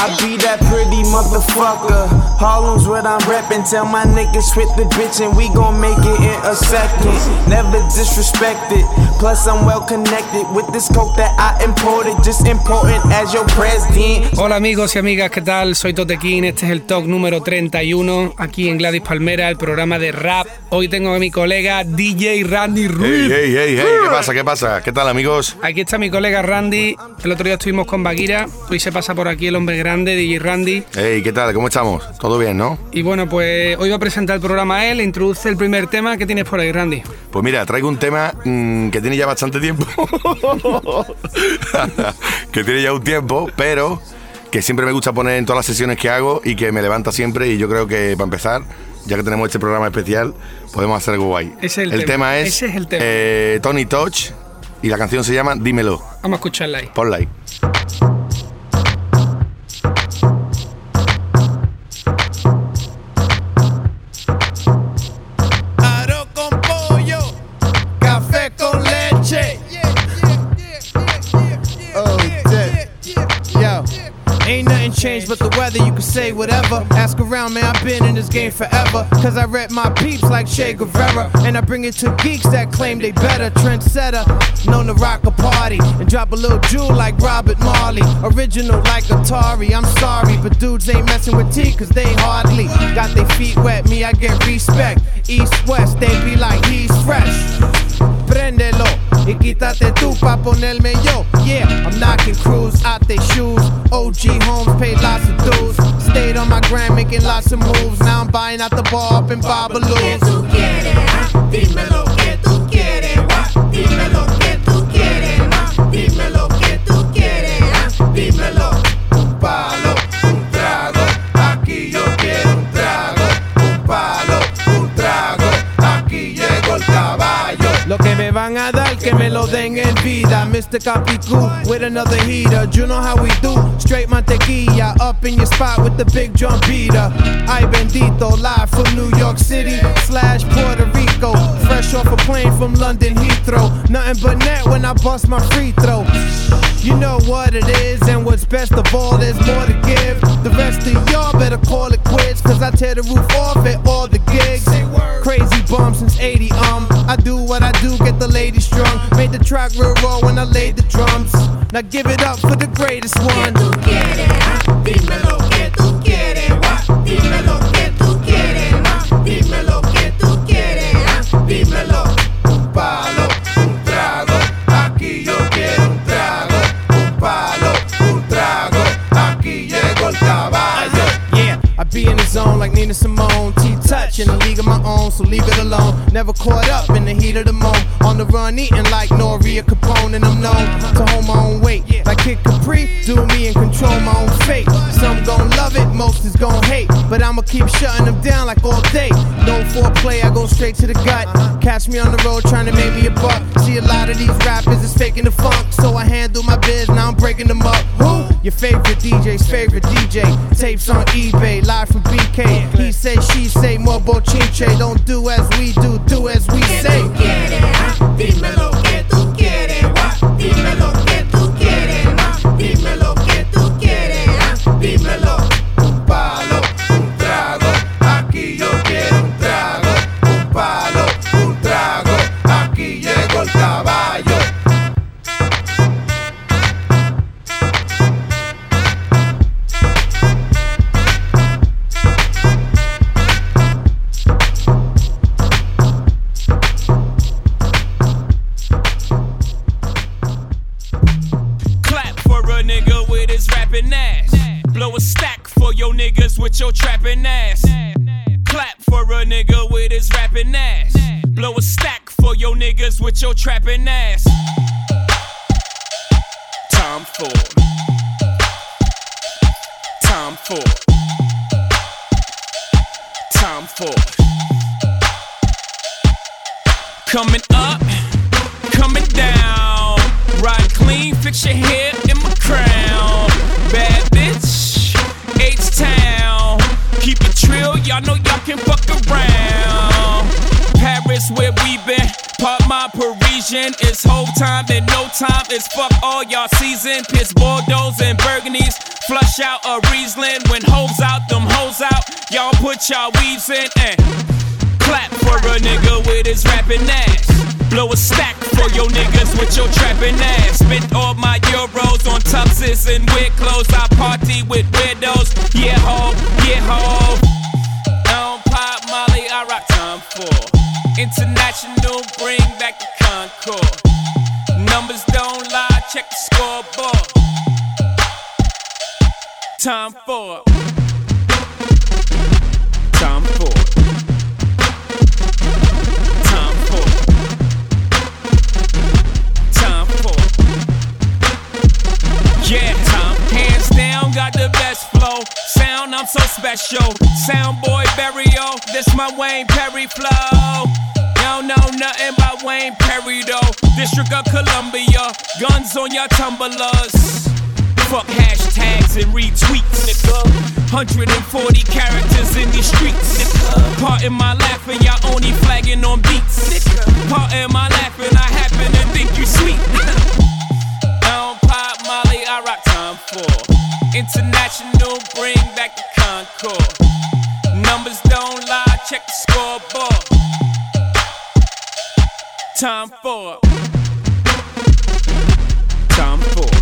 I be that pretty motherfucker. Harlem's what I'm reppin'. Tell my niggas quit the bitch and we gon' make it in a second. Never disrespected. Plus I'm well connected with this coke that I imported. Just important as your president. Hola amigos y amigas, ¿qué tal? Soy Totequín, este es el talk número 31 aquí en Gladys Palmera, el programa de rap. Hoy tengo a mi colega DJ Randy Ruiz. Hey, hey, hey, hey, ¿qué pasa? ¿Qué pasa? ¿Qué tal amigos? Aquí está mi colega Randy. El otro día estuvimos con Baguira. Hoy se pasa por aquí el hombre grande, DJ Randy. Hey, ¿qué tal? ¿Cómo estamos? ¿Todo bien, no? Y bueno, pues hoy va a presentar el programa a él, introduce el primer tema. ¿Qué tienes por ahí, Randy? Pues mira, traigo un tema mm, que tiene ya bastante tiempo. que tiene ya un tiempo, pero que siempre me gusta poner en todas las sesiones que hago y que me levanta siempre. Y yo creo que para empezar, ya que tenemos este programa especial, podemos hacer algo guay. Ese es el el tema. tema es Ese es el tema. eh, Tony Touch y la canción se llama Dímelo. Vamos a escucharla ahí. Ponla ahí. But the weather, you can say whatever. Ask around, man, I've been in this game forever. Cause I rep my peeps like Che Guevara. And I bring it to geeks that claim they better. Trendsetter, known to rock a party. And drop a little jewel like Robert Marley. Original like Atari, I'm sorry. But dudes ain't messing with T cause they hardly got their feet wet. Me, I get respect. East, west, they be like, he's fresh. Préndelo y quítate tú pa' ponerme yo. Yeah, I'm knocking crews out their shoes. OG homes paid lots of dues. Stayed on my grind making lots of moves. Now I'm buying out the bar up in Babalu. tú quieres? ah? Dime lo den en vida. Mr. Capicú with another heater. You know how we do. Straight mantequilla up in your spot with the big drum beater. Ay bendito, live from New York City slash Puerto Rico. Fresh off a plane from London Heathrow. Nothing but net when I bust my free throw. You know what it is, and what's best of all, there's more to give. The rest of y'all better call it quits, cause I tear the roof off at all the gigs. Crazy bum since 80, um. I do what I do, get the ladies strung. Made the track real raw when I laid the drums. Now give it up for the greatest one. Zone like Nina Simone. T touch in a league of my own, so leave it alone. Never caught up in the heat of the moment. On the run, eating like Noria Capone, and I'm known to hold my own weight. Like Kid Capri, do me and control my own fate. Some gon' love it, most is gon' hate. But I'ma keep shutting them down like all day. No foreplay, I go straight to the gut. Catch me on the road trying to make me a buck. See a lot of these rappers is faking the funk, so I handle my biz, now I'm breaking them up. Who? Your favorite DJ's favorite DJ. Tapes on eBay, live from He say, she say, more bochinche. Don't do as we do, do as we ¿Qué say. tú quieres? ah? Que tú trapping It's Hov time and no time. It's fuck all y'all season. Piss Bordeaux and Burgundies. Flush out a Riesling when hoes out, them hoes out. Y'all put y'all weaves in and clap for a nigga with his rapping ass. Blow a stack for your niggas with your trapping ass. Spent all my euros on tuxes and weird clothes. I party with weirdos. Yeah, ho, yeah, ho. Don't pop Molly, I rock Tom Ford. International, bring back the Concorde. Numbers don't lie, check the scoreboard. Tom Ford. Tom Ford. Tom Ford. Tom Ford. Yeah, time. Hands down, got the best flow. Sound, I'm so special. Sound boy burial, this my Wayne Perry flow. Y'all know nothing about Wayne Perry though. District of Columbia, guns on your tumblers. Fuck hashtags and retweets, nigga. 140 characters in these streets, nigga. Part in my laughing, y'all only flagging on beats, nigga. Part in my laughing, I happen to think you sweet. I don't pop Molly, I rock Tom Ford. International, bring back the Concorde. Numbers don't lie, check the scoreboard. Tom Ford. Tom Ford.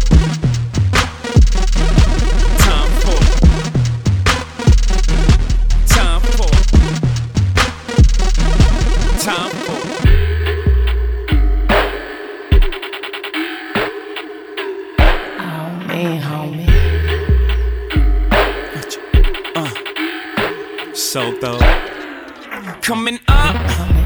Tom Ford. Tom Ford. Tom Ford. Man, homie. Uh. So though. Coming up,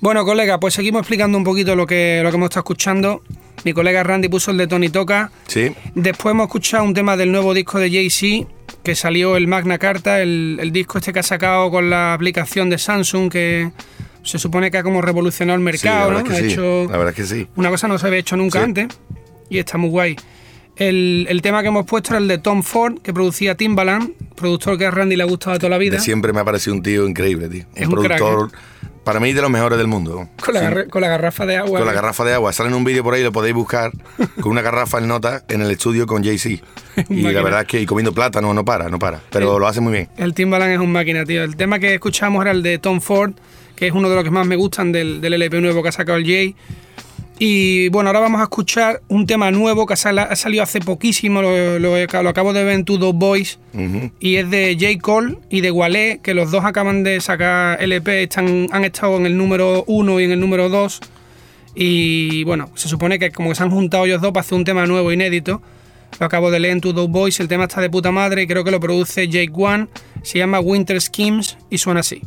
Bueno, colega, pues seguimos explicando un poquito lo que, lo que hemos estado escuchando. Mi colega Randy puso el de Tony Toca. Sí. Después hemos escuchado un tema del nuevo disco de Jay-Z, que salió el Magna Carta, el, el disco este que ha sacado con la aplicación de Samsung, que se supone que ha como revolucionado el Sí, la mercado, verdad ¿no? es Ha que sí. hecho La verdad es que sí. una cosa no se había hecho nunca Sí. antes y está muy guay. El, el tema que hemos puesto era el de Tom Ford, que producía Timbaland, productor que a Randy le ha gustado toda la vida. De siempre me ha parecido un tío increíble, tío. Es un un crack, productor, para mí, de los mejores del mundo. Con la, Sí. con la garrafa de agua. Con la garrafa de agua. Sale en un vídeo por ahí, lo podéis buscar, con una garrafa en nota en el estudio con Jay-Z. Y la verdad es que y comiendo plátano no para, no para. Pero lo hace muy bien. El Timbaland es un máquina, tío. El tema que escuchamos era el de Tom Ford, que es uno de los que más me gustan del, del LP nuevo que ha sacado el Jay. Y bueno, ahora vamos a escuchar un tema nuevo que ha, sal- ha salido hace poquísimo, lo, lo- lo acabo de ver en Two Boys, y es de J. Cole y de Walé, que los dos acaban de sacar LP, están, han estado en el número 1 y en el número 2. Y bueno, se supone que como que se han juntado ellos dos para hacer un tema nuevo, inédito. Lo acabo de leer en Two Boys, el tema está de puta madre y creo que lo produce Jake One. Se llama Winter Schemes y suena así.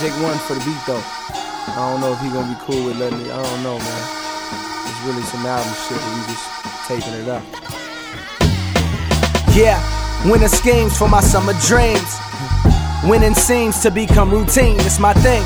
Jake One for the beat though. I don't know if he gonna be cool with letting it. I don't know, man. It's really some album shit, but we just taping it up. Yeah, winning schemes for my summer dreams. Winning seems to become routine, it's my thing.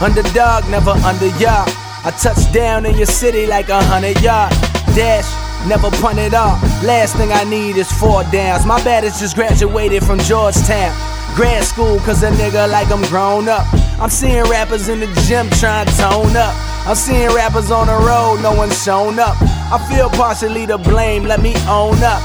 Underdog, never under yard. I touch down in your city like a hundred yard. Dash, never punt it off. Last thing I need is four downs. My baddest just graduated from Georgetown. Grad school, cause a nigga like I'm grown up. I'm seeing rappers in the gym trying to tone up. I'm seeing rappers on the road, no one's shown up. I feel partially to blame, let me own up.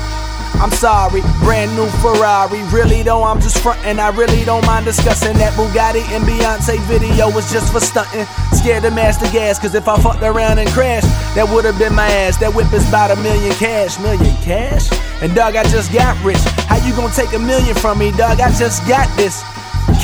I'm sorry, brand new Ferrari. Really though, I'm just frontin'. I really don't mind discussing that Bugatti and Beyonce video was just for stunting. Scared to master gas, cause if I fucked around and crashed, that would've been my ass. That whip is about a million cash. Million cash? And dog, I just got rich. How you gonna take a million from me, dog? I just got this.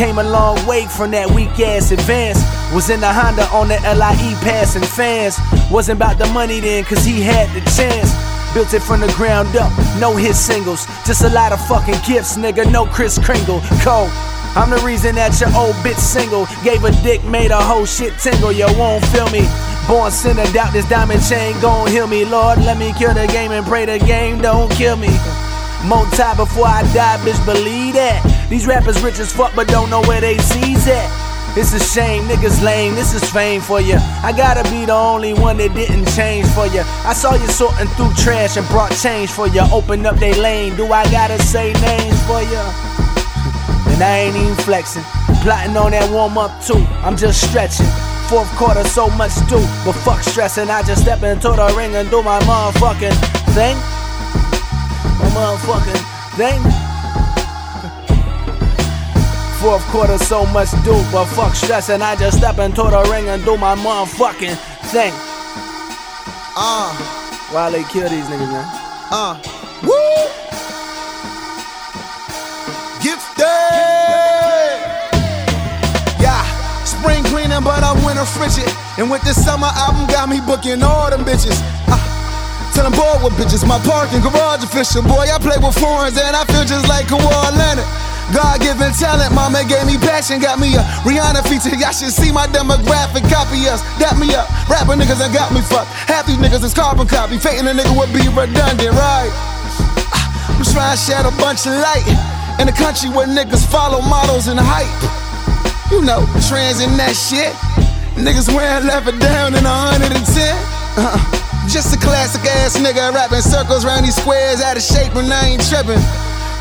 Came a long way from that weak ass advance. Was in the Honda on the LIE passing fans. Wasn't about the money then, cause he had the chance. Built it from the ground up, no hit singles. Just a lot of fucking gifts, nigga. No Kris Kringle. Cole. I'm the reason that your old bitch single. Gave a dick, made a whole shit tingle. You won't feel me. Born sinner, doubt this diamond chain gon' heal me. Lord, let me kill the game and pray the game don't kill me. More time before I die, bitch, believe that. These rappers rich as fuck, but don't know where they sees at. It's a shame, niggas lame, this is fame for you. I gotta be the only one that didn't change for you. I saw you sorting through trash and brought change for you. Open up they lane, do I gotta say names for you? And I ain't even flexing. Plotting on that warm up too. I'm just stretching. Fourth quarter, so much do. But fuck stressing. I just step into the ring and do my motherfucking thing. My motherfucking thing. Fourth quarter, so much do. But fuck stressing. I just step into the ring and do my motherfucking thing. Uh, While they kill these niggas, man? uh, woo! Gifted! Yeah, spring cleaning, but I'm winter frigid. And with this summer album, got me booking all them bitches. Uh, till I'm bored with bitches. My parking garage official. Boy, I play with foreigns and I feel just like a Kawhi Leonard. God given talent, mama gave me passion, got me a Rihanna feature. Y'all should see my demographic, copy us, dap me up. Rapper niggas that got me fucked. Half these niggas is carbon copy. Faking a nigga would be redundant, right? Ah, I'm trying to shed a bunch of light in a country where niggas follow models and hype. You know, trends and that shit. Niggas wearing leather down in 110. Uh-uh. Just a classic ass nigga rapping circles round these squares out of shape and I ain't tripping.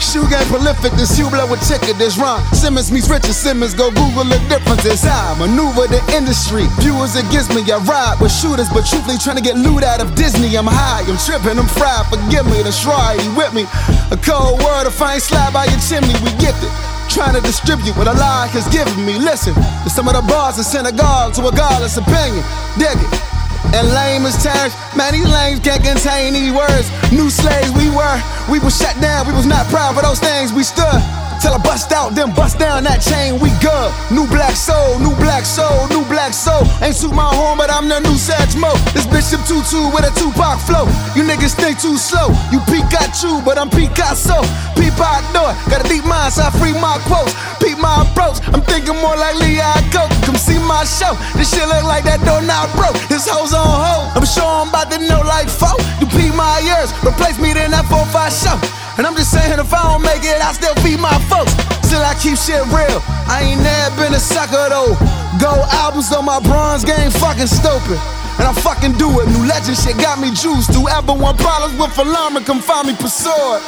Shoe game prolific, this you blow with ticket, this Ron Simmons meets Richard Simmons, go Google the differences. I maneuver the industry, viewers against me, I ride with shooters, but truthfully trying to get loot out of Disney. I'm high, I'm tripping, I'm fried, forgive me, the try, he with me. A cold word, if I ain't slide by your chimney, we gifted. Trying to distribute what Allah has given me. Listen to some of the bars in a godless opinion. Dig it. And lame as terms, man, these lames can't contain these words. New slaves we were, we was shut down, we was not proud for those things we stood. Till I bust out, then bust down that chain, we good. New black soul, new black soul, new black soul. Ain't suit my horn, but I'm the new Satchmo. This Bishop Tutu with a Tupac flow. You niggas think too slow. You Pikachu, but I'm Picasso. Peep out door, got a deep mind, so I free my quotes. Peep my approach, I'm thinking more like Leon Coke. Come see my show. This shit look like that door now broke. This hoe's on hold. I'm sure I'm about to know like four. You peep my ears, replace me then that 4-5 show. And I'm just saying, if I don't make it, I still feed my folks. Still, I keep shit real. I ain't never been a sucker though. Gold albums on my bronze game, fucking stupid. And I fucking do it. New legend shit got me juiced. Whoever want problems with alarm, come find me pursued.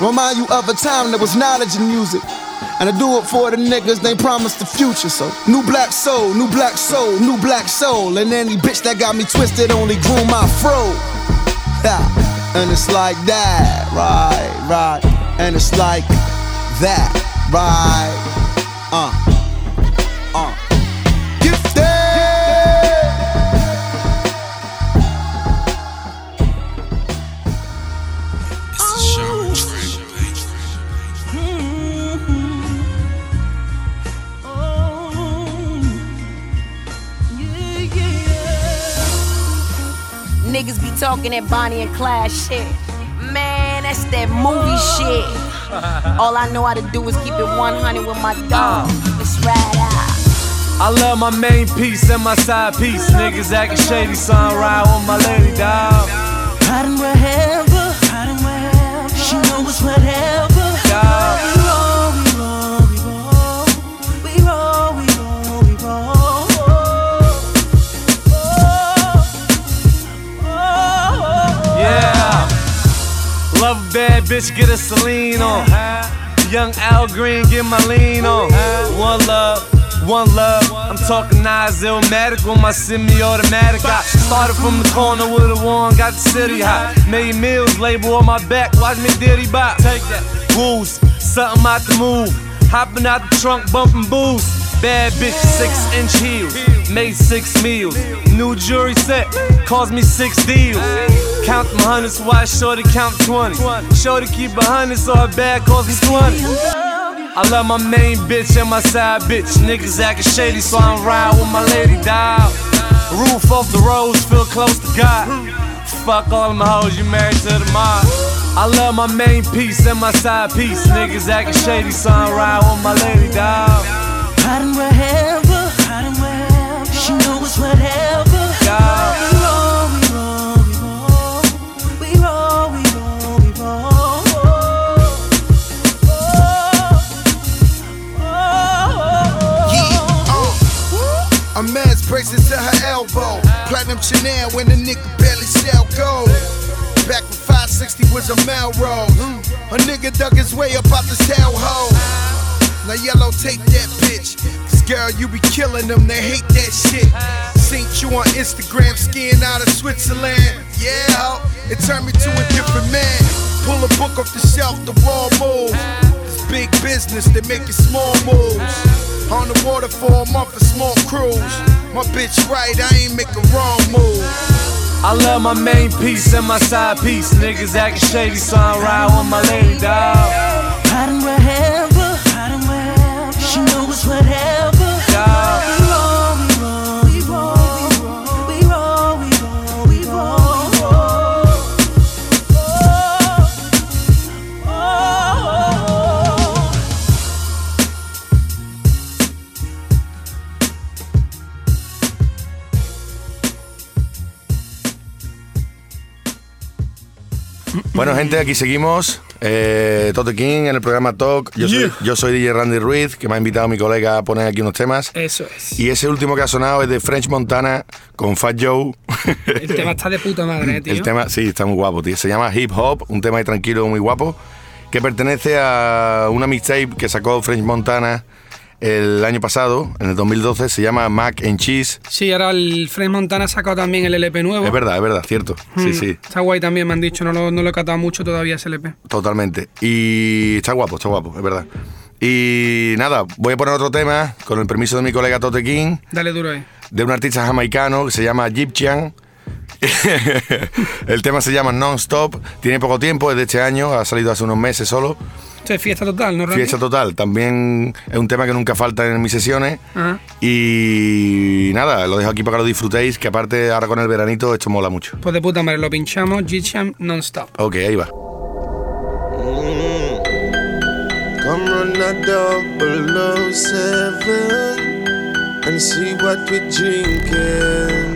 Remind you of a time there was knowledge in music. And I do it for the niggas, they promised the future. So, new black soul, new black soul, new black soul. And any bitch that got me twisted only grew my fro. Yeah. And it's like that, right, right. And it's like that, right. Uh, uh. Niggas be talking that Bonnie and Clyde shit. Man, that's that movie shit. All I know how to do is keep it 100 with my dog. Ah. Let's ride out. I love my main piece and my side piece. Niggas acting shady, so I ride with my lady, bitch, get a Celine on. Young Al Green, get my lean on. One love, one love. I'm talking Nas Illmatic with my semi-automatic. I started from the corner with a one, got the city hot. Made meals, label on my back, watch me diddy bop. Take that. Woos, something out the move. Hopping out the trunk, bumping booze. Bad bitch, six inch heels. Made six meals. New jewelry set, cost me six deals. Count them hundreds, why shorty count 20. Shorty keep a hundred, so her bag cost me 20. I love my main bitch and my side bitch. Niggas acting shady, so I'm riding with my lady dog. Roof off the roads, feel close to God. Fuck all them hoes, you married to the mob. I love my main piece and my side piece. Niggas acting shady, so I'm riding with my lady dog. Riding wherever. She know whatever. We roll, we roll, we roll. We roll, we roll, we roll. Uh. Man's braces to her elbow. Platinum Chanel when the nigga barely sell gold. Back when 560 was a Melrose. A nigga dug his way up out this hellhole. Now yellow take that bitch. Cause girl, you be killing them, they hate that shit. Seen you on Instagram skiing out of Switzerland. Yeah, ho, it turned me to a different man. Pull a book off the shelf, the raw move. It's big business, they making small moves. On the water for a month, a small cruise. My bitch right, I ain't make a wrong move. I love my main piece and my side piece. Niggas acting shady, so I'm riding with my lady dog. Riding wherever, riding Bueno, gente, aquí seguimos. Eh, Tote King en el programa Talk. Yo soy, yo soy DJ Randy Ruiz, que me ha invitado mi colega a poner aquí unos temas. Eso es. Y ese último que ha sonado es de French Montana con Fat Joe. El tema está de puta madre, tío. El tema, sí, está muy guapo, tío. Se llama Hip Hop, un tema ahí tranquilo, muy guapo, que pertenece a una mixtape que sacó French Montana el año pasado, en el 2012, se llama Mac and Cheese. Sí, ahora el Fred Montana ha sacado también el LP nuevo. Es verdad, es verdad, cierto. Sí, Mm, sí, Está guay también, me han dicho. No lo, no lo he catado mucho todavía ese LP. totalmente. Y está guapo, está guapo, es verdad. Y nada, voy a poner otro tema, con el permiso de mi colega Tote King, Dale duro ahí. de un artista jamaicano que se llama Egyptian. el tema se llama Non-Stop, tiene poco tiempo, es de este año, ha salido hace unos meses solo. Esto es fiesta total, ¿no, Randy? Fiesta total, también es un tema que nunca falta en mis sesiones. Ajá. Y nada, lo dejo aquí para que lo disfrutéis, que aparte ahora con el veranito esto mola mucho. Pues de puta madre, lo pinchamos. G-Champ non-stop. Ok, ahí va. Come run a double seven and see what we drinking.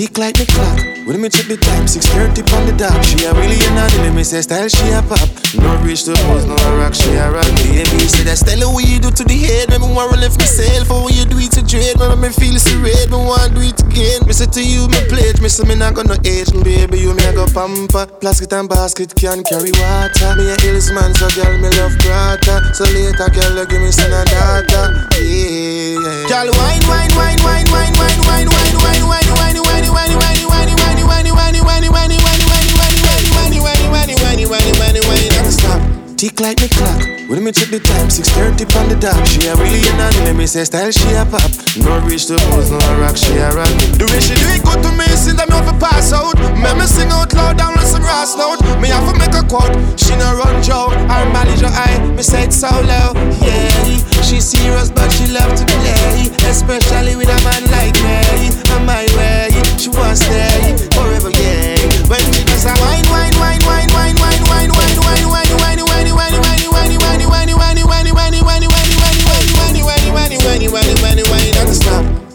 Tick like the clock. When me check the time, 6.30 on the dot. She a really an anime, me say style she a pop. No reach the pose, no rock, she a rock. Baby, say that style what you do to the head. Me want to lift myself, for what you do it to dread. Me me feel serene, me want do it again. Me say to you, me pledge, me say me not gonna age. Me baby, you me a go pamper. Plastic and basket can carry water. Me a hills man, so girl, me love grata. So later, girl, you give me a daughter. Yeah, yeah. Girl, wine, wine, wine, wine, wine, wine, wine, wine, wine, wine, wine, wine, wine, wine, wine, wine, wine, wine, wine, wine, wine, wine, wine, wine, wine, wine, wine, wine, wine, wine, non-stop. Tick like me clock. When me check the time, 6.30 on the dot. She a really an anime, me say style she a pop. No reach the pose, no rock, she a rock. The way she do it good to me, since I'm off a pass out. Me me sing out loud down with some grass note. Me have to make a quote. She no run joke, her her eye. Me say it so low, yeah. She serious, but she love to play, especially with a man like me. On my way, she wants stay forever, yeah. When she does a wine,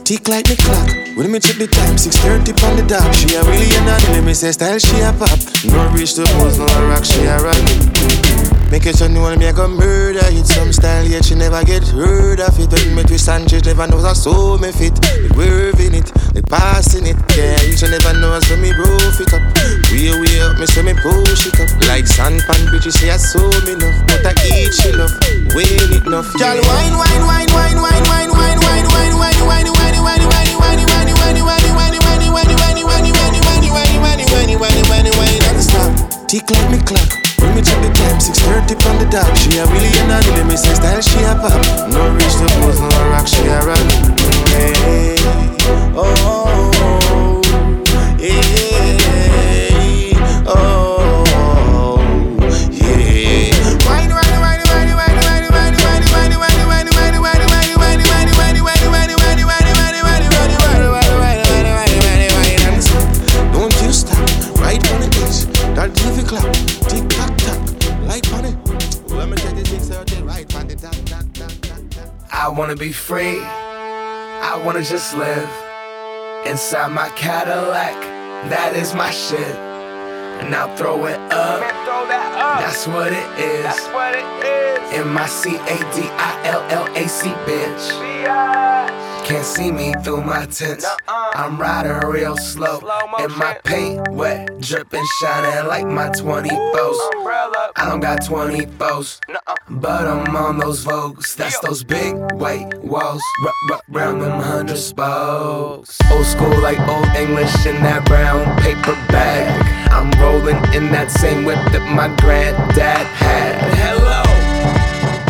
Tick like the clock. When me check the time, 6:30 on the dot. She a really an anime, me say style she a pop. No reach the pose, no a rock, she a rock. Make it you want me a go murder it some style, yet she never get heard of it. When me twist and she never knows how so me fit. They wearing it, they passing it, yeah. She never knows when me roof it up. Way way up, me say me push it up. Like sandpan bitches, she I so me enough, but I eat she love. Wait enough, yeah. Girl, wine, wine, wine, wine, wine, wine. Tick like me clock. When me check the time, 6.30 from the dot. She a really and I me say style she a pop. No reach the pose, no rock, she a rock. Hey, oh. oh, oh. Wanna be free. I wanna just live inside my Cadillac. That is my shit. And I'll throw it up. That's what it is. That's what it is. In my C A D I L L A C bitch. Can't see me through my tents. I'm riding real slow. And my paint wet, dripping, shining like my 24s. I don't got 24s, but I'm on those Vogues. That's those big white walls. Round them hundred spokes. Old school like old English in that brown paper bag. I'm rolling in that same whip that my granddad had. Hello,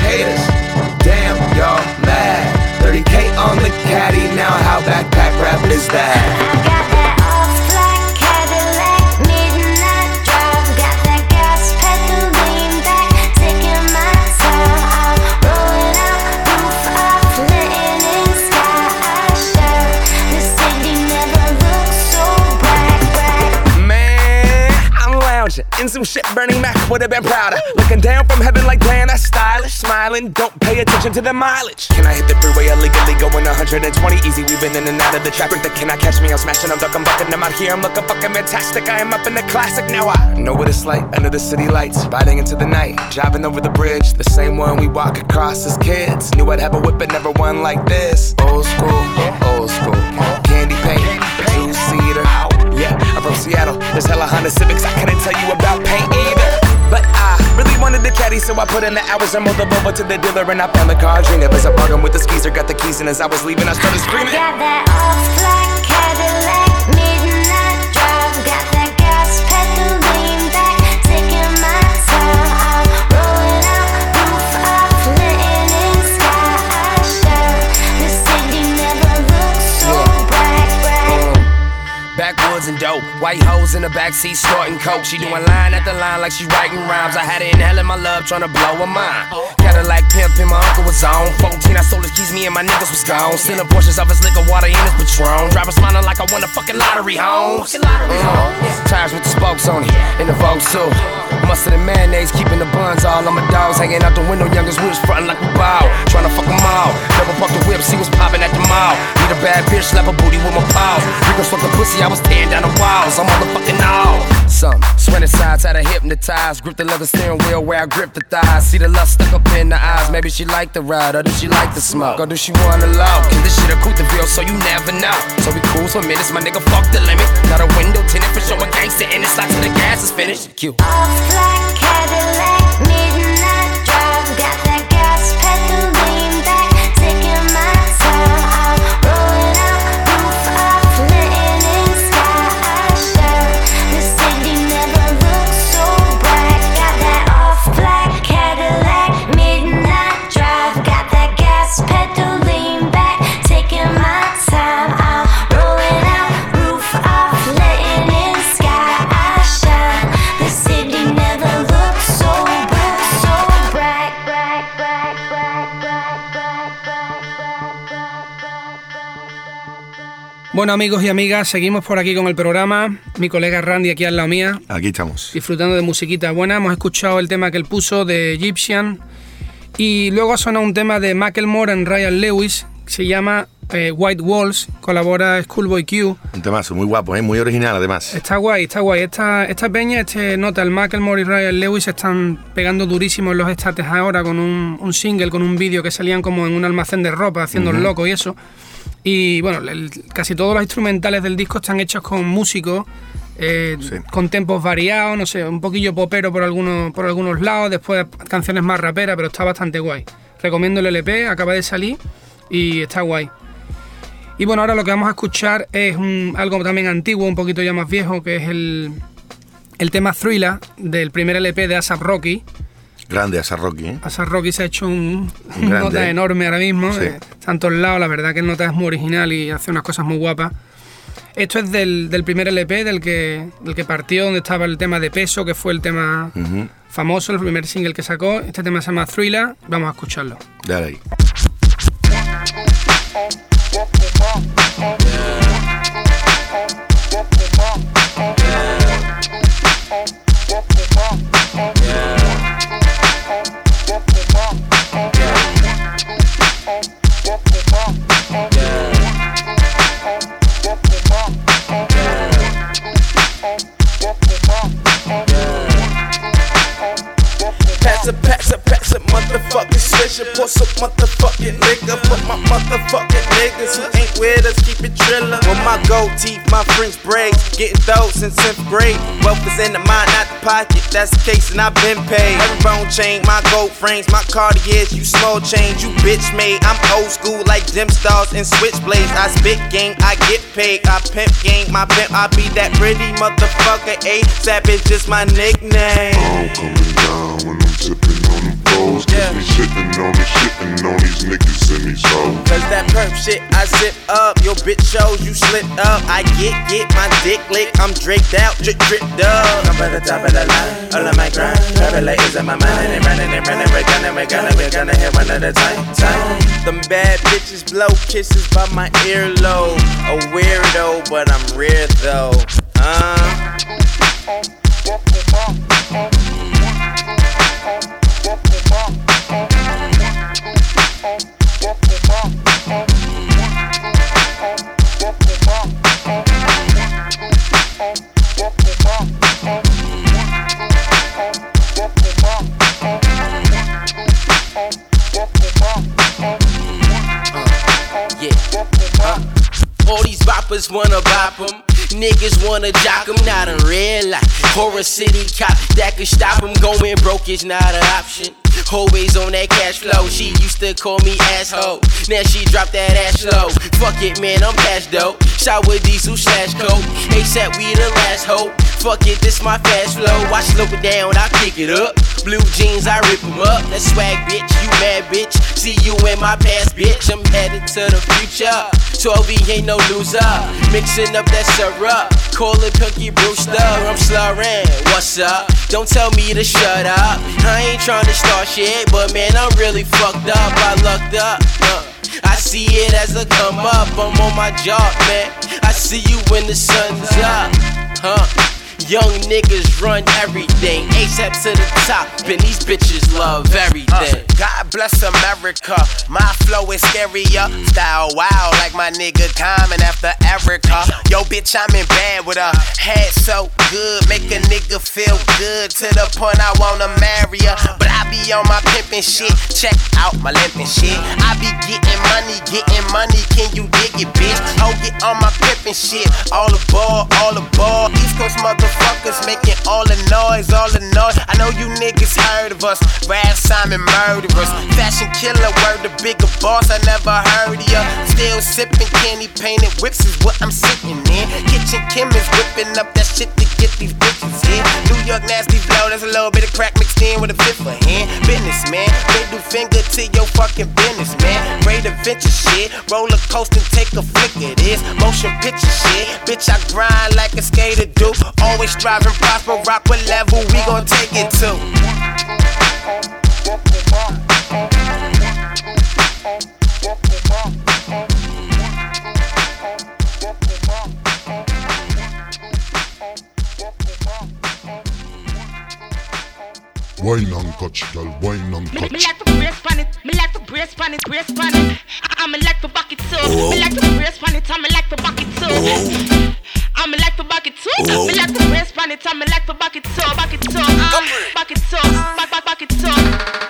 haters. On the caddy, now how backpack rap is that? In some shit Bernie Mac would have been prouder. Looking down from heaven like damn, that's stylish. Smiling, don't pay attention to the mileage. Can I hit the freeway illegally going 120 easy? Weaving in and out of the traffic. That can I catch me? I'm smashing, I'm ducking, bucking. I'm out here, I'm looking fucking fantastic. I am up in the classic now. I know what it's like under the city lights, riding into the night, driving over the bridge, the same one we walk across as kids. Knew I'd have a whip, but never one like this. Old school, old school, candy paint, from Seattle. There's hella Honda Civics. I couldn't tell you about paint either. But I really wanted the caddy, so I put in the hours and moved the over to the dealer and I found the car. Dream it was a bargain with the skeezer, got the keys, and as I was leaving, I started screaming. Got that off black Cadillac, midnight dope, white hoes in the backseat snorting coke. She doing line after line like she writing rhymes. I had her inhaling my love, trying to blow her mind. Cadillac pimp and my uncle was on. 14, I sold his keys, me and my niggas was gone. Sending portions of his liquor, water in his Patron. Driver smiling like I won a fucking lottery home. Uh-huh. Tires with the spokes on it, in the Vogue too. Mustard and mayonnaise, keeping the buns all on my dogs. Hanging out the window, youngest was frontin' like we bow. Trying to fuck them all. Double park the whip, see what's poppin' at the mall. Need a bad bitch, slap a booty with my paws. Rico's fucking pussy, I was tearing down the walls. I'm motherfucking all. Some sweating sides had her hypnotized. Grip the leather steering wheel where I grip the thighs. See the lust stuck up in the eyes. Maybe she like the ride, or does she like the smoke? Or does she wanna love? This shit a Couteville, so you never know. So we cruise for minutes, my nigga fuck the limit. Got a window tinted for showing gangsta in it. Slide till the gas is finished. Q. Off Cadillac, Bueno, amigos y amigas, seguimos por aquí con el programa. Mi colega Randy aquí al lado mía, Aquí estamos. disfrutando de musiquita buena. Hemos escuchado el tema que él puso de Egyptian. Y luego ha sonado un tema de Macklemore en Ryan Lewis, que se llama eh, White Walls. Colabora Schoolboy Q. Un temazo muy guapo, ¿eh? muy original además. Está guay, está guay. Esta, esta peña, este nota, el Macklemore y Ryan Lewis están pegando durísimo en los estates ahora con un, un single, con un vídeo que salían como en un almacén de ropa haciendo el Ujú. loco y eso. Y bueno, el- casi todos los instrumentales del disco están hechos con músicos, eh, con tempos variados, no sé, un poquillo popero por algunos, por algunos lados, después canciones más raperas, pero está bastante guay. Recomiendo el LP, acaba de salir y está guay. Y bueno, ahora lo que vamos a escuchar es un- algo también antiguo, un poquito ya más viejo, que es el, el tema Thriller del primer LP de ASAP Rocky. Grande Rocky, ¿eh? Rocky se ha hecho un, Un grande, nota ¿eh? enorme ahora mismo. Sí. eh, está en todos lados, la verdad que el nota es muy original y hace unas cosas muy guapas. Esto es del, del primer LP del que, del que partió, donde estaba el tema de peso, que fue el tema famoso, el primer single que sacó. Este tema se llama Thriller, vamos a escucharlo. Dale ahí. Pass it, pass it, pass it, motherfucking swisher. Pour some motherfucking nigga for my motherfucking niggas who ain't with us, keep it drillin'. With my gold teeth, my French braids, getting those since 10th grade. Wealth is in the mind, not the pocket. That's the case, and I've been paid. Every bone chain, my gold frames, my Cartiers, you small change, you bitch made. I'm old school like dim stars and switchblades. I spit game, I get paid. I pimp game, my pimp, I be that pretty motherfucker. A Savage is my nickname. I'm coming down when I'm tipping on the foes. Catch me shitting on the shitting on these niggas and these hoes. Cause that perp shit I zip up, your bitch shows you slip up. I get, get my dick licked, I'm draked out, drip, drip, dub. I'm at the top of the line, all of my grind. Is in my mind, and they running, and running, we're gonna, we're gonna, we're gonna hit one at a time, time. Them bad bitches blow kisses by my earlobe. A weirdo, but I'm rare though. Uh. Boppers wanna bop 'em. Niggas wanna jock 'em, not in real life. Horror City cop that could stop 'em. Going broke is not an option. Always on that cash flow. She used to call me asshole. Now she dropped that ass low. Fuck it, man, I'm cash dope. Shot with diesel slash coke. ASAP, we the last hope. Fuck it, this my fast flow. I slow it down, I pick it up. Blue jeans, I rip them up. That swag, bitch, you mad, bitch. See you in my past, bitch. I'm headed to the future. 12 ain't no loser. Mixing up that syrup. Call it Cookie Brewster. I'm slurring. What's up? Don't tell me to shut up. I ain't trying to start shit, but man, I'm really fucked up. I lucked up. Uh, I see it as a come up. I'm on my job, man. I see you when the sun's up. Huh? Young niggas run everything. ASAP to the top, and these bitches love everything. Uh, God bless America. My flow is scarier. Style wild like my nigga Common after Erykah. Yo, bitch, I'm in bed with her. Head so good, make a nigga feel good to the point I wanna marry her. But I be on my pimpin' shit. Check out my limpin' shit. I be getting money, getting money. Can you dig it, bitch? Oh, get on my pimpin' shit. All aboard, all aboard. East Coast motherfuckers making all the noise, all the noise. I know you niggas heard of us. Rad Simon murderers. Fashion killer, word the bigger boss. I never heard of ya. Still sipping candy painted whips is what I'm sitting in. Kitchen Kim is whipping up that shit to get these bitches in. New York nasty flow, there's a little bit of crack mixed in with a fifth of hand. Business, man. Middle finger to your fucking business, man. Great adventure shit. Roller coaster, take a flick of this. Motion picture shit. Bitch, I grind like a skater do. Always striving, prosper, rock what level we gon' take it to. Wine and touch, girl, wine and Me, me like to brace pan it, me like to brace pan it, brace pan it. I'm like to back it too. Me like to brace pan it, I'm like to back it too. I'm like to back it too. Me like to brace pan it, I'm like to back it too, back it too, uh, back it too, back back back it too.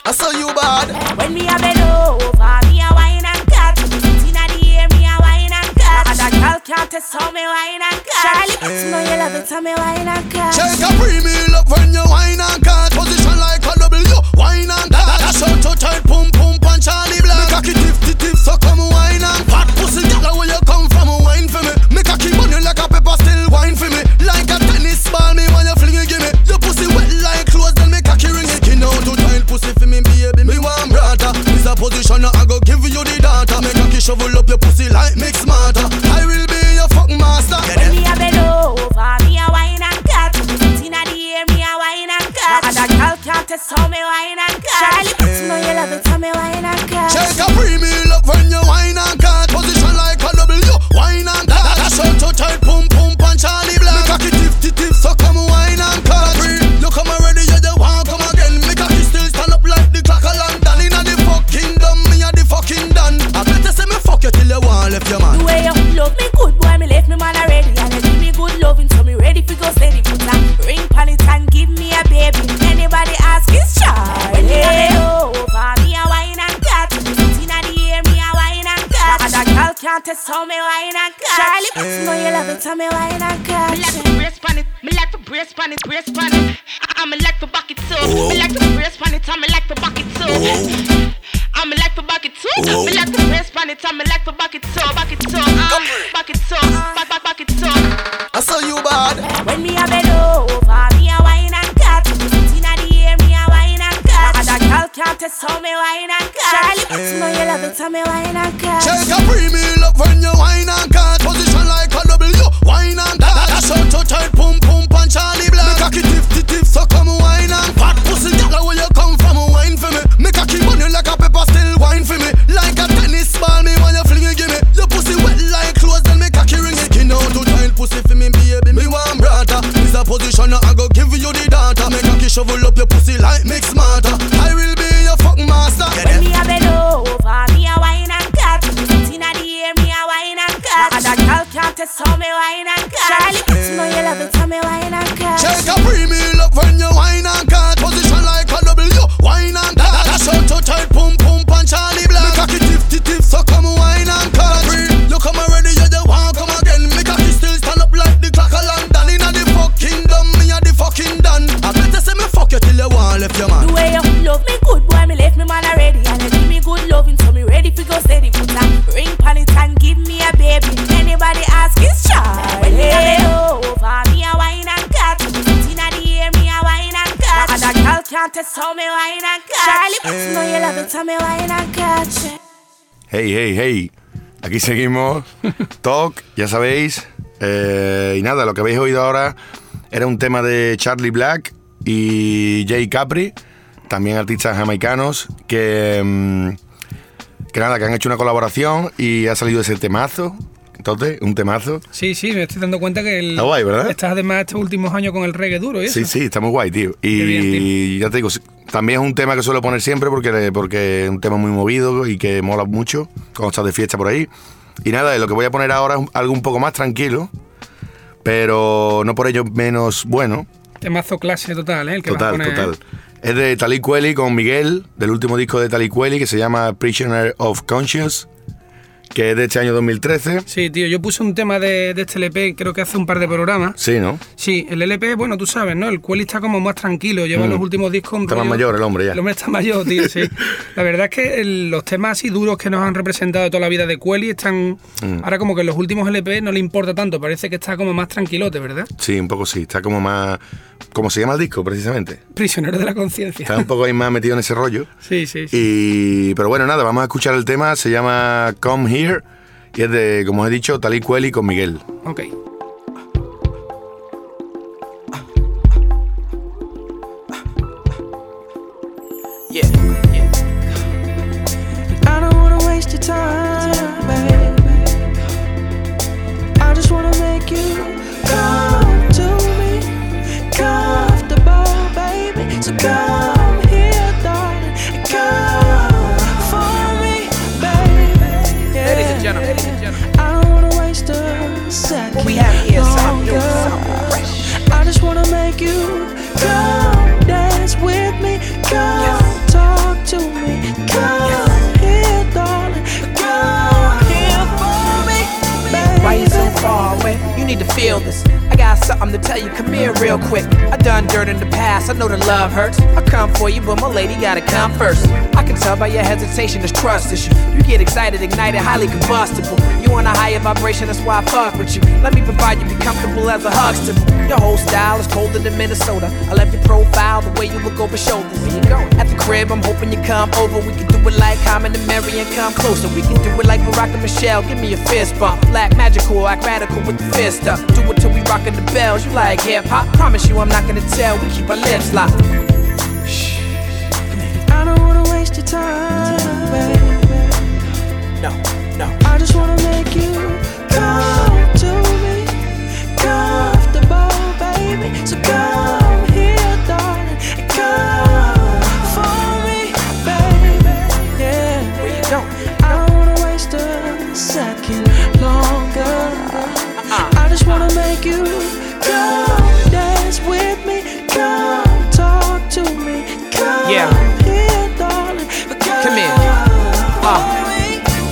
I saw you bad. When me a bend over, me a wine and catch. Inna the air, me a wine and catch. And a girl can't test how me wine and catch. Charlie, bitch, know you love it, how me wine and catch. Shake a premium up when you wine and cut. Position like a W, wine and cut. Dash out to tight, pum pum punch Charlie Black. Me cocky tip tip tip, so come wine and fat pussy. Girl, where you come from, position, I go give you the data. Me cocky shovel up your pussy like mix smarter. Hey, hey, hey. Aquí seguimos. Talk, ya sabéis. Eh, y nada, lo que habéis oído ahora era un tema de Charlie Black y Jay Capri, también artistas jamaicanos, que, mm, que nada, que han hecho una colaboración y ha salido ese temazo. Un temazo. Sí, sí, me estoy dando cuenta que el, Está guay, ¿verdad? estás además estos últimos años con el reggae duro y eso. Sí, sí, está muy guay, tío. Y ya te digo, también es un tema que suelo poner siempre porque, porque es un tema muy movido y que mola mucho cuando estás de fiesta por ahí. Y nada, lo que voy a poner ahora es algo un poco más tranquilo, pero no por ello menos bueno. Temazo clase total, ¿eh? El que vas a Total, poner. total. Es de Talik Kweli con Miguel, del último disco de Talik Kweli que se llama Prisoner of Conscience, que es de este año 2013. Sí, tío, yo puse un tema de, de este LP, creo que hace un par de programas. Sí, ¿no? Sí, el LP, bueno, tú sabes, ¿no? El Quelly está como más tranquilo, lleva Mm. los últimos discos Está más mayor el hombre ya. El hombre está mayor, tío, sí. La verdad es que el- los temas así duros que nos han representado toda la vida de Quelly están... Mm. Ahora como que en los últimos LP no le importa tanto, parece que está como más tranquilote, ¿verdad? Sí, un poco sí. Está como más. ¿Cómo se llama el disco, precisamente? Prisionero de la conciencia. Está un poco ahí más metido en ese rollo. Sí, sí, sí. Y, pero bueno, nada, vamos a escuchar el tema. Se llama Come Here. Y es de, como he dicho, Talí Kweli con Miguel. Ok. Yeah, yeah. I don't wanna waste your time, baby. I just wanna make you come to me, comfortable, baby. So come second. What we have here is something fresh. I just wanna make you come dance with me, come talk to me, come here, darling, come here for me, baby. Why you so far away? You need to feel this. I got something to tell you. Come here real quick. I done dirt in the past. I know the love hurts. I come for you, but my lady gotta come first. I can tell by your hesitation, it's trust issue. You get excited, ignited, highly combustible. You on a higher vibration, that's why I fuck with you. Let me provide you, be comfortable as a Huxtable. Your whole style is colder than Minnesota. I love your profile, the way you look over shoulders. Where you going? At the crib, I'm hoping you come over. We can do it like Common and Mary and come closer. We can do it like Barack and Michelle. Give me a fist bump. Black magical, act radical with the fist up. Do it till we rockin' the bells. You like hip hop? Promise you I'm not gonna tell. We keep our lips locked. I don't wanna waste your time, baby. No, no. I just wanna make you come to me, comfortable, baby. So come Yeah. Come here. Uh,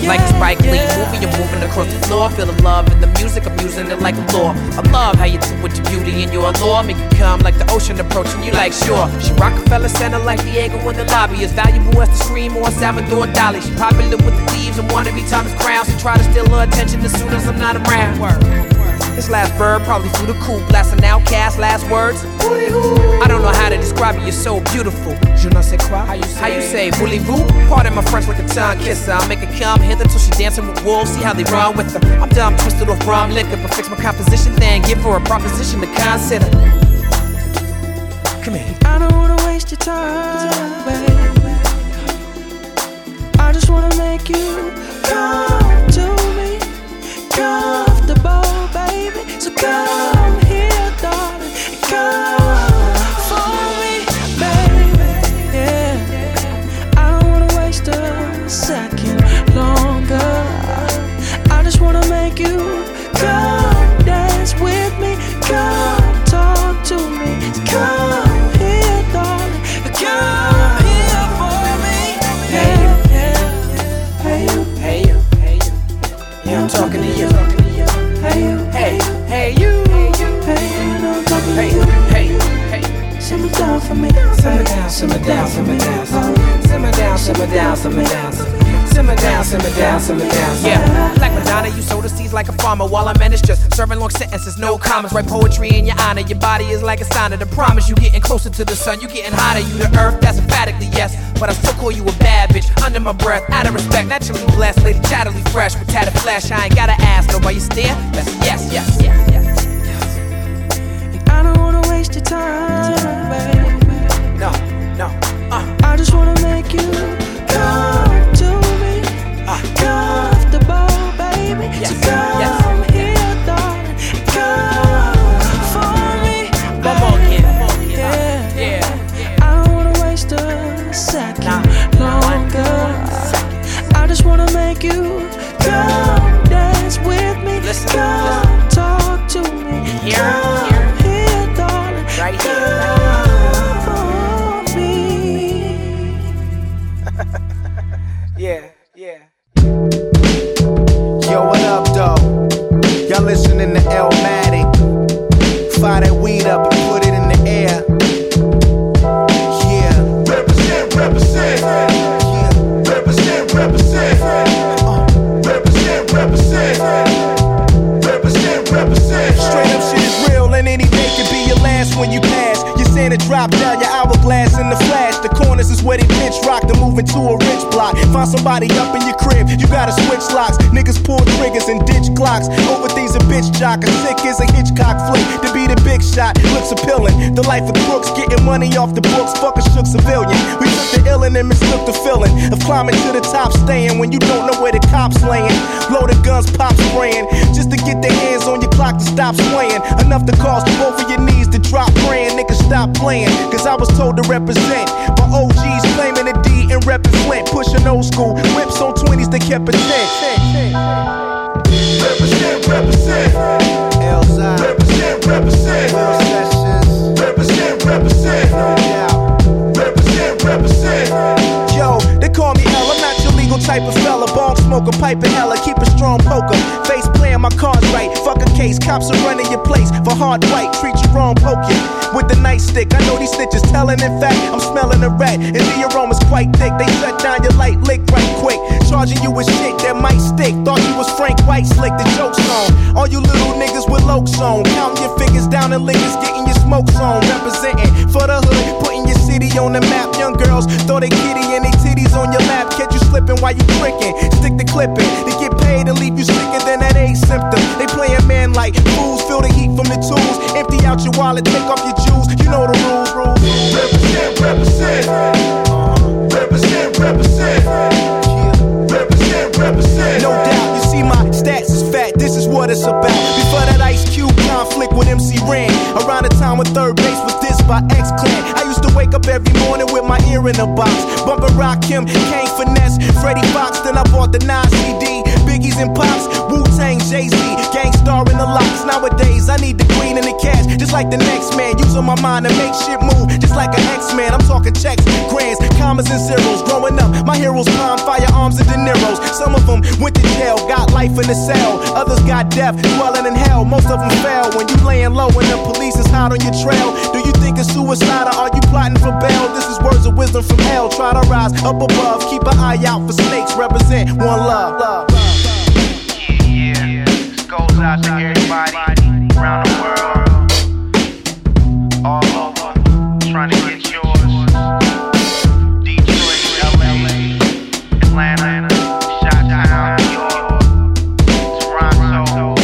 like Spike Lee movie, you're moving across the floor. Feel the love in the music, I'm using it like a law. I love how you do with your beauty and your allure. Make it come like the ocean approaching you like sure. She Rockefeller Center like Diego in the lobby. As valuable as the scream or Salvador Dali. She popular with the thieves and wanna be Thomas Crown. So try to steal her attention as soon as I'm not around. This last verb probably through the coop, blasting OutKast last words. I don't know how to describe it, you're so beautiful. Je ne sais quoi. How you say, how you say voulez-vous? Pardon my French like a tongue kisser. I'll make her come hither till she dancing with wolves. See how they run with her. I'm dumb, twisted off rum liquor, but fix my composition, then give her a proposition to consider. Come here. I don't wanna waste your time, baby. I just wanna make you come to me, comfortable, to go. Simmer down, simmer down, simmer down, simmer down. Yeah, like Madonna, you sow the seeds like a farmer. While I'm in, it's just serving long sentences, no comments. Write poetry in your honor. Your body is like a sign of the promise. You getting closer to the sun, you getting hotter. You the earth, that's emphatically yes. But I still call you a bad bitch under my breath. Out of respect, naturally blessed, lady chattily fresh with tatted flesh. I ain't gotta ask, nobody stare. That's a yes, yes, yes, yes. I don't wanna waste your time, baby. No, no, uh. I just wanna make you into a rich block. Find somebody up in your crib, you gotta switch locks. Niggas pull triggers and ditch clocks. Over things a bitch jock. A sick is a Hitchcock flick. To be the big shot looks appealing. The life of crooks, getting money off the books. Fuck a shook civilian. We took the illin' and mistook the feeling of climbing to the top, staying when you don't know where the cops laying. Loaded guns, pop spraying, just to get their hands on your clock to stop swaying. Enough to cause both of your knees to drop praying. Niggas stop playing, cause I was told to represent. My OGs claiming reppin' Flint, pushing old school. Whips on 20s, they kept a 10. Represent, represent. Represent, represent. Represent, represent. Represent, represent. Yo, they call me L. I'm not your legal type of fella. Bong smoker, pipe and hella, keep a strong poker. Face playing my cards right. Fuck a case, cops are running your place for hard white. Treat you wrong, poke you with the nightstick. I know these stitches telling. In fact, I'm smelling a rat, and the aroma's quite thick. They shut down your light lick right quick, charging you with shit that might stick. Thought you was Frank White, slick the joke's on. All you little niggas with lokes on, counting your fingers down and liquors, getting your smokes on, representing for the hood, putting your city on the map. Young girls throw they kitty and they titties on your lap. Catch you slipping while you tricking. Stick the clipping. They get paid and leave you than that AIDS symptom. They play a man like fools, feel the heat from the tools. Empty out your wallet, take off your jewels. You know the rules, rules. Represent, represent. Represent, represent. Represent, represent. No doubt, you see my stats is fat. This is what it's about. Before that Ice Cube conflict with MC Ren, around the time when 3rd Bass was dissed by X Clan. I used to wake up every morning with my ear in a box, bumping Rakim, Kane Finesse, Freddie Foxxx. Then I bought the 9 CD. Big Biggies and Pops, Wu Tang, Jay Z, Gang Starr in the LOX. Nowadays, I need the green and the cash, just like the next man. Using my mind to make shit move, just like an X Man. I'm talking checks, grands, commas, and zeros. Growing up, my heroes palm firearms and De Niro's. Some of them went to jail, got life in the cell. Others got death, dwelling in hell. Most of them fell when you laying low and the police is hot on your trail. Do you think it's suicide or are you plotting for bail? This is words of wisdom from hell. Try to rise up above, keep an eye out for snakes. Represent one love. love. Goes out to everybody around the world, all over, trying to get yours. Detroit, LA, Atlanta, Chi-Town, New York, Toronto,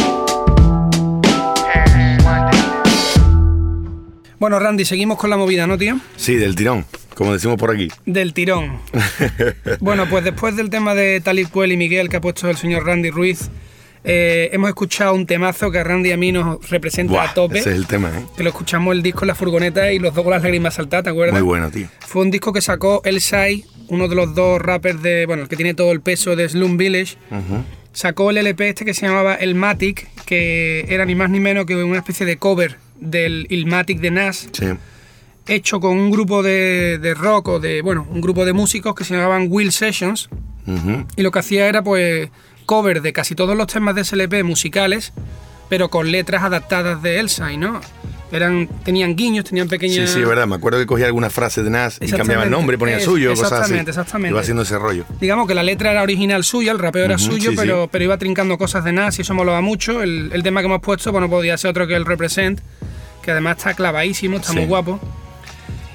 Paris, London. Bueno, Randy, seguimos con la movida, ¿no, tío? Sí, del tirón, como decimos por aquí. Del tirón. Bueno, pues después del tema de Talib Kweli y Miguel que ha puesto el señor Randy Ruiz, eh, hemos escuchado un temazo que a Randy y a mí nos representa Buah, a tope. ese es el tema, ¿eh? Que lo escuchamos el disco en la furgoneta y los dos con las lágrimas saltadas, ¿te acuerdas? Muy bueno, tío. Fue un disco que sacó El Sai, uno de los dos rappers de. Bueno, el que tiene todo el peso de Slum Village. Sacó el LP este que se llamaba El Matic, que era ni más ni menos que una especie de cover del Ilmatic de Nas. Sí. Hecho con un grupo de, de rock o de. Bueno, un grupo de músicos que se llamaban Will Sessions. Y lo que hacía era, pues, cover de casi todos los temas de SLP musicales, pero con letras adaptadas de Elsa, ¿no? Eran, tenían guiños, tenían Sí, pequeñas. sí, es verdad. Me acuerdo que cogía algunas frases de Nas y cambiaba el nombre, ponía Es- suyo, cosas así. exactamente, exactamente. Iba haciendo ese rollo. Digamos que la letra era original suya, el rapeo era suyo, sí, pero, sí. pero iba trincando cosas de Nas y eso molaba mucho. El, el tema que hemos puesto, bueno, podía ser otro que el Represent, que además está clavadísimo, está muy Sí. guapo.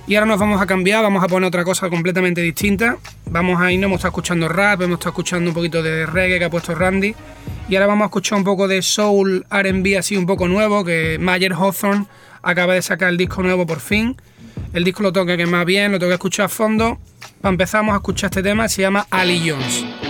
Y ahora nos vamos a cambiar, vamos a poner otra cosa completamente distinta. Vamos a irnos, hemos estado escuchando rap, hemos estado escuchando un poquito de reggae que ha puesto Randy. Y ahora vamos a escuchar un poco de soul RB así un poco nuevo, que Mayer Hawthorne acaba de sacar el disco nuevo por fin. El disco lo tengo que quemar bien, lo que escuchar a fondo. Para empezar, a escuchar este tema, se llama Ali Jones.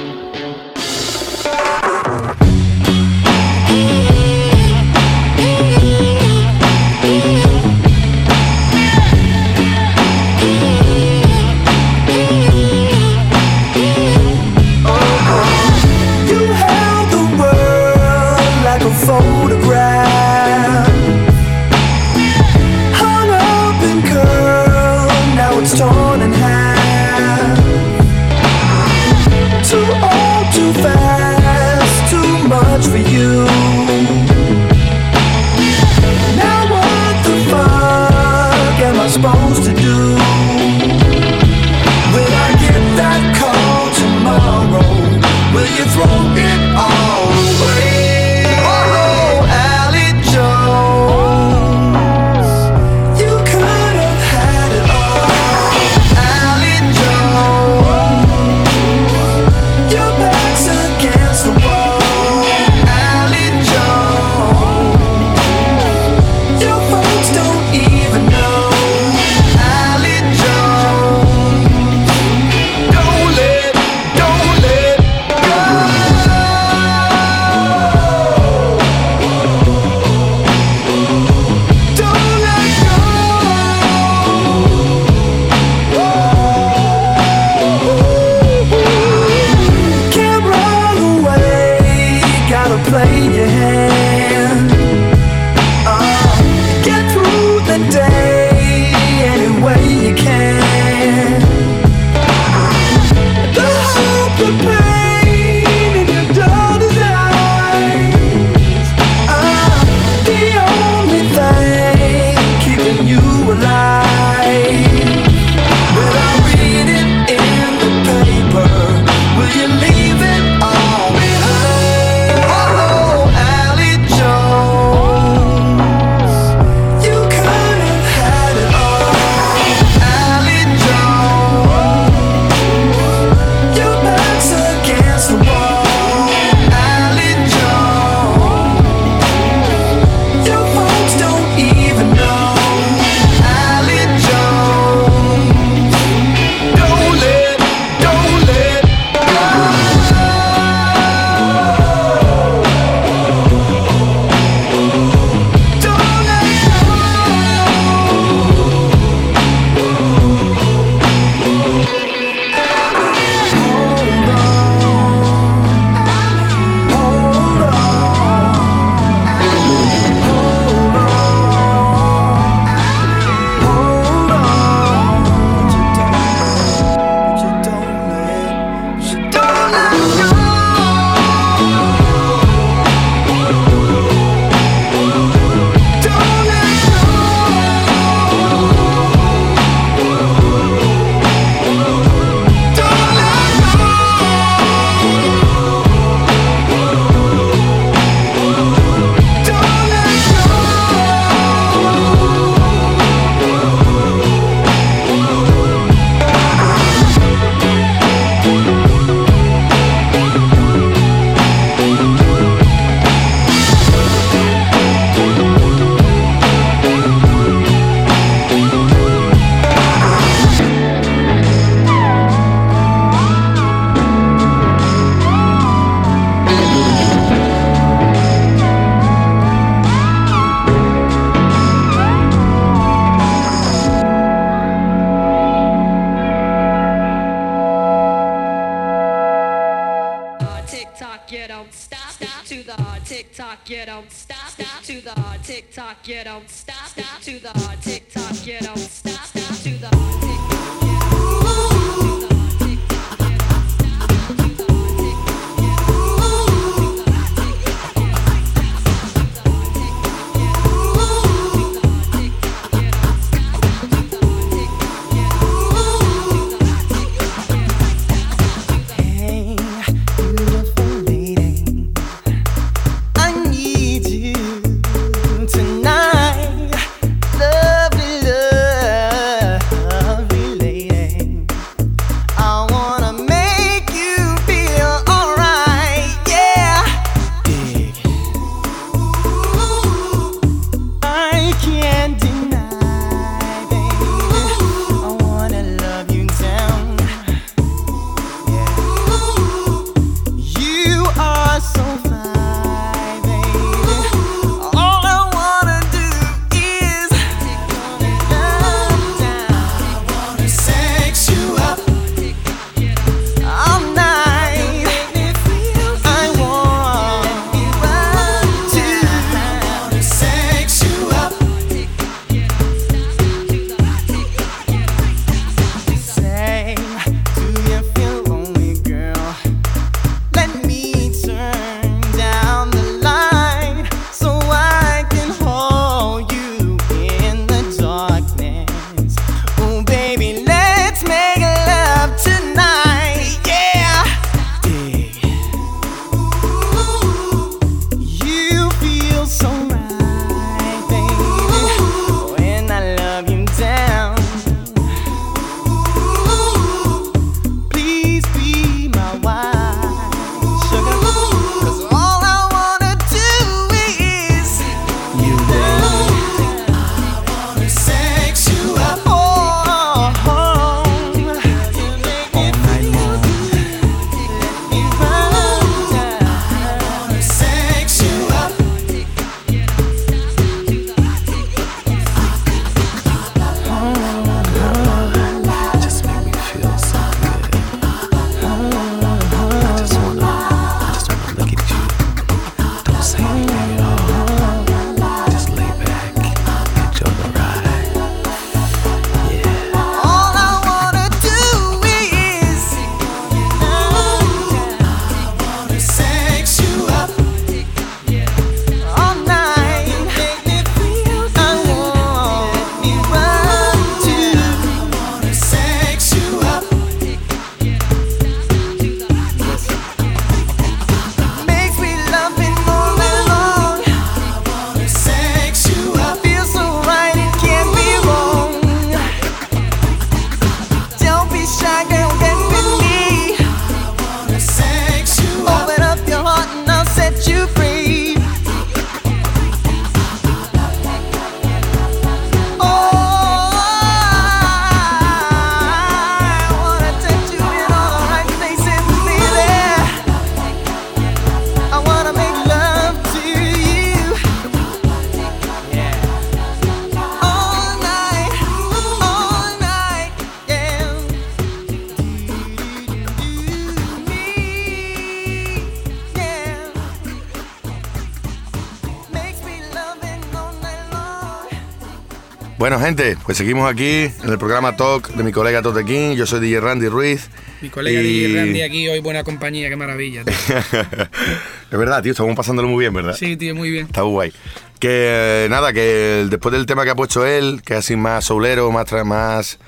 Bueno, gente, pues seguimos aquí en el programa Talk de mi colega Tote King. Yo soy DJ Randy Ruiz. Mi colega Y- DJ Randy aquí hoy, buena compañía, qué maravilla. tío. es verdad, tío, estamos pasándolo muy bien, ¿verdad? Sí, tío, muy bien. Está guay. Que eh, nada, que después del tema que ha puesto él, que es así más soulero, más, más.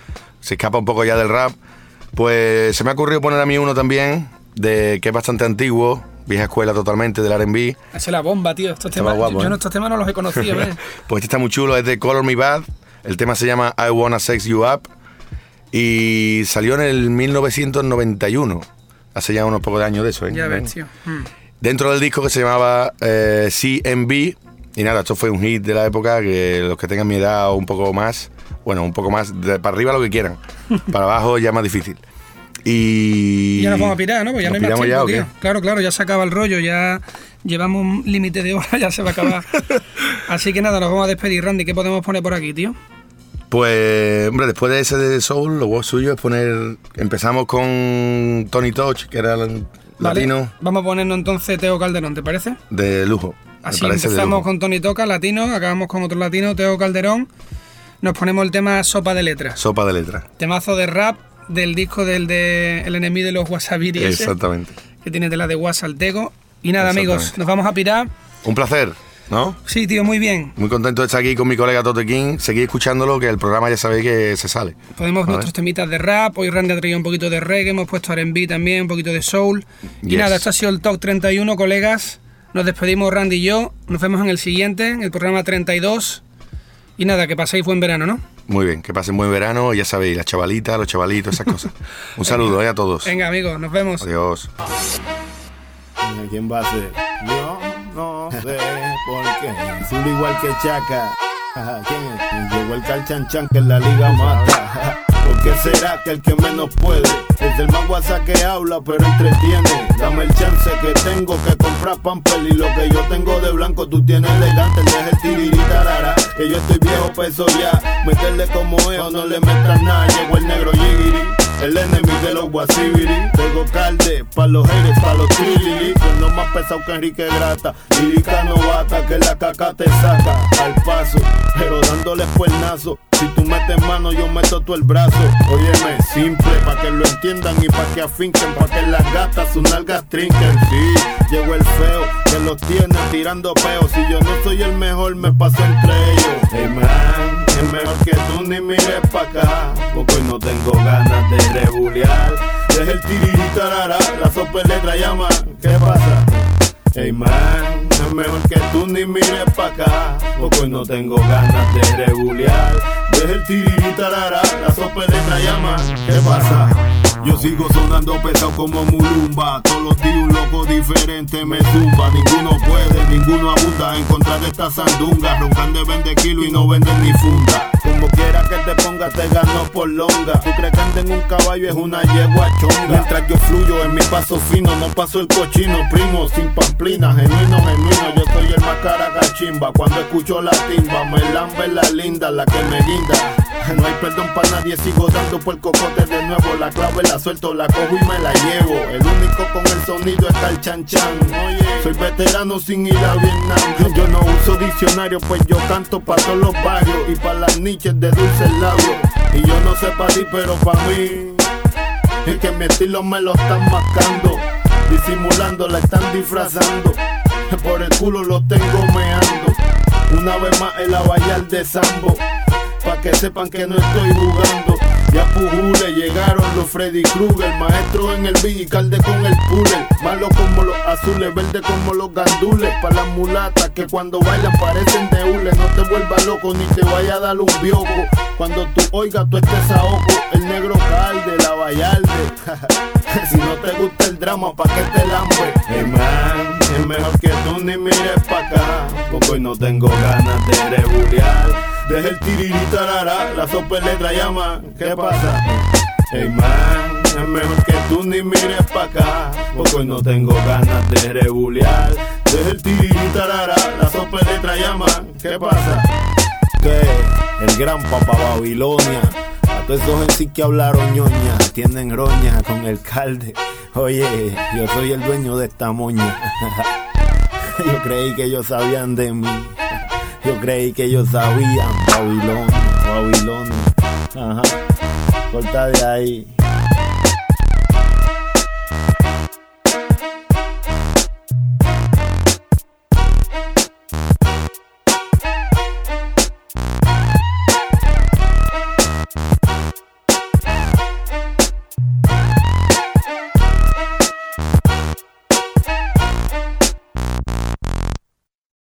se escapa un poco ya del rap, pues se me ha ocurrido poner a mí uno también, de que es bastante antiguo, vieja escuela totalmente del RB. Esa es la bomba, tío. Estos temas, guapo, yo ¿eh? no estos temas no los he conocido, ¿eh? Pues este está muy chulo, es de Color Me Bad. El tema se llama I Wanna Sex You Up. Y salió en el 1991. Hace ya unos pocos años de eso, ¿eh? Ya ves, tío. Mm. Dentro del disco que se llamaba eh, CMB. Y nada, esto fue un hit de la época que los que tengan mi edad o un poco más, bueno, un poco más, de, para arriba lo que quieran. para abajo ya más difícil. Y. Ya nos vamos a pirar, ¿no? Pues ya no ¿Nos hay más tiempo, ya tío. Claro, claro, ya se acaba el rollo, ya llevamos un límite de hora, ya se va a acabar. Así que nada, nos vamos a despedir, Randy. ¿Qué podemos poner por aquí, tío? Pues, hombre, después de ese de Soul, lo suyo es poner. Empezamos con Tony Touch, que era el Vale, latino Vamos a ponernos entonces Teo Calderón, ¿te parece? de lujo. Así empezamos con Tony Toca, latino, acabamos con otro latino, Teo Calderón. Nos ponemos el tema Sopa de Letras. Sopa de letra. Temazo de rap del disco del de El enemigo de los Wasabiri. ese, Exactamente. Que tiene tela de Wasaltego. Y nada, amigos, nos vamos a pirar. Un placer, ¿no? Sí, tío, muy bien. Muy contento de estar aquí con mi colega Tote King. Seguid escuchándolo, que el programa ya sabéis que se sale. Podemos ¿Vale? nuestros temitas de rap. Hoy Randy ha traído un poquito de reggae, hemos puesto RB también, un poquito de soul. Y nada, esto ha sido el Top 31, colegas. Nos despedimos Randy y yo. Nos vemos en el siguiente, en el programa 32. Y nada, que paséis buen verano, ¿no? Muy bien, que pasen buen verano, ya sabéis, las chavalitas, los chavalitos, esas cosas. Un saludo eh, a todos. Venga, amigos, nos vemos. Adiós. ¿Quién va a ser? Yo no sé por qué. Zulu igual que Chaca. ¿Quién es? Llegó el calchanchan que en la liga mata. ¿Por qué será que el que menos puede es el más guasa que habla pero entretiene? Dame el chance que tengo que comprar pampel y lo que yo tengo de blanco tú tienes elegante. Deja el tiriritarara que yo estoy viejo peso ya. Meterle como es no le metas nada. Llegó el negro yigiri. El enemigo de los guasibiri Tengo calde pa' los haters, pa' los trilili Con no más pesado que Enrique Grata. Lírica novata que la caca te saca Al paso, pero dándole cuernazo Si tú metes mano yo meto tú el brazo. Óyeme, simple, pa' que lo entiendan y pa' que afinquen Pa' que las gatas sus nalgas trinquen. Sí, llegó el feo que los tiene tirando peo. Si yo no soy el mejor me paso entre ellos. Hey man, es mejor que tú ni mires pa' acá Porque hoy no tengo ganas de rebulear. Deja el tiriritarara, la sopa letra llama ¿Qué pasa? Hey man, es mejor que tú ni mires pa' acá Porque hoy no tengo ganas de rebulear Deja el tiriritarara, la sopa de letra llama ¿Qué pasa? Yo sigo sonando pesado como Mulumba. Todos los días un loco diferente me zumba. Ninguno puede, ninguno abunda En contra de esta sandunga. Roncan de vende kilo y no venden ni funda. Como quiera que te pongas te gano por longa. Tú crees que anda en un caballo es una yegua chonga. Mientras yo fluyo en mi paso fino No paso el cochino, primo, sin pamplina Genuino, genuino, yo soy el más cara Cuando escucho la timba Me lambe la linda, la que me guinda no hay perdón para nadie, sigo dando por el cocote de nuevo. La clave la suelto, la cojo y me la llevo. El único con el sonido está el chan chan. Soy veterano sin ir a Vietnam. Yo, no uso diccionario, pues yo canto para todos los barrios y para las niches de dulces labios. Y yo no sé para ti, pero para mí. Es que mi estilo me lo están mascando. Disimulando, la están disfrazando. Por el culo lo tengo meando. Una vez más el abayal de Sambo. Que sepan que no estoy jugando. Ya pujule, llegaron los Freddy Krueger. Maestro en el beat y calde con el puller. Malo como los azules, verde como los gandules. Pa' las mulatas que cuando bailan parecen de hule. No te vuelvas loco ni te vaya a dar un bioco. Cuando tú oigas tú estés a ojo. El negro calde, la vallarde. si no te gusta el drama, ¿pa' qué te lambe? Hey man, es mejor que tú ni mires pa' acá. Porque hoy no tengo ganas de rebulear. Deja el tiriritarara, la sopa letra llama, ¿qué pasa? Hey man, es mejor que tú ni mires pa' acá, porque hoy no tengo ganas de rebulear. Deja el tiriritarara, la sopa letra llama, ¿qué pasa? Que el gran papá Babilonia, todos esos en sí que hablaron ñoña, tienen roña con el calde. Oye, yo soy el dueño de esta moña. Yo creí que ellos sabían de mí. Yo creí que ellos sabían. Babilonia, Babilonia. Ajá. Corta de ahí.